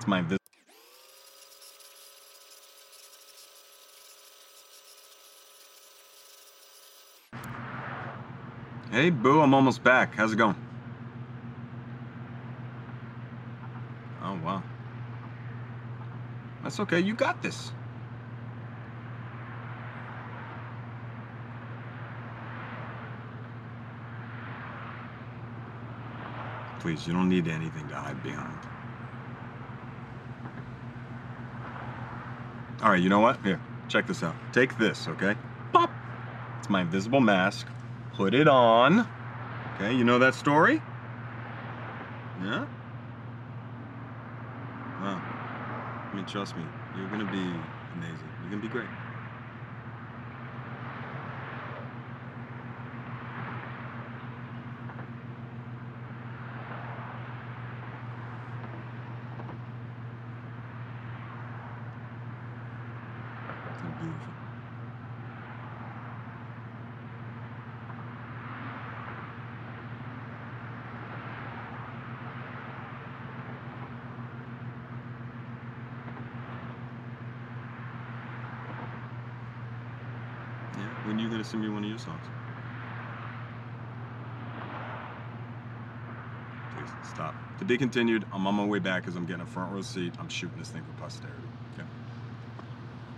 It's my vis- Hey, Boo, I'm almost back. How's it going? Oh, wow. That's okay. You got this. Please, you don't need anything to hide behind. All right, you know what? Here, check this out. Take this, okay? Pop! It's my invisible mask. Put it on. Okay, you know that story? Yeah? Wow. I mean, trust me, you're gonna be amazing. You're gonna be great. Beautiful. Yeah, when are you gonna send me one of your songs? Please stop. To be continued. I'm on my way back because I'm getting a front row seat. I'm shooting this thing for posterity.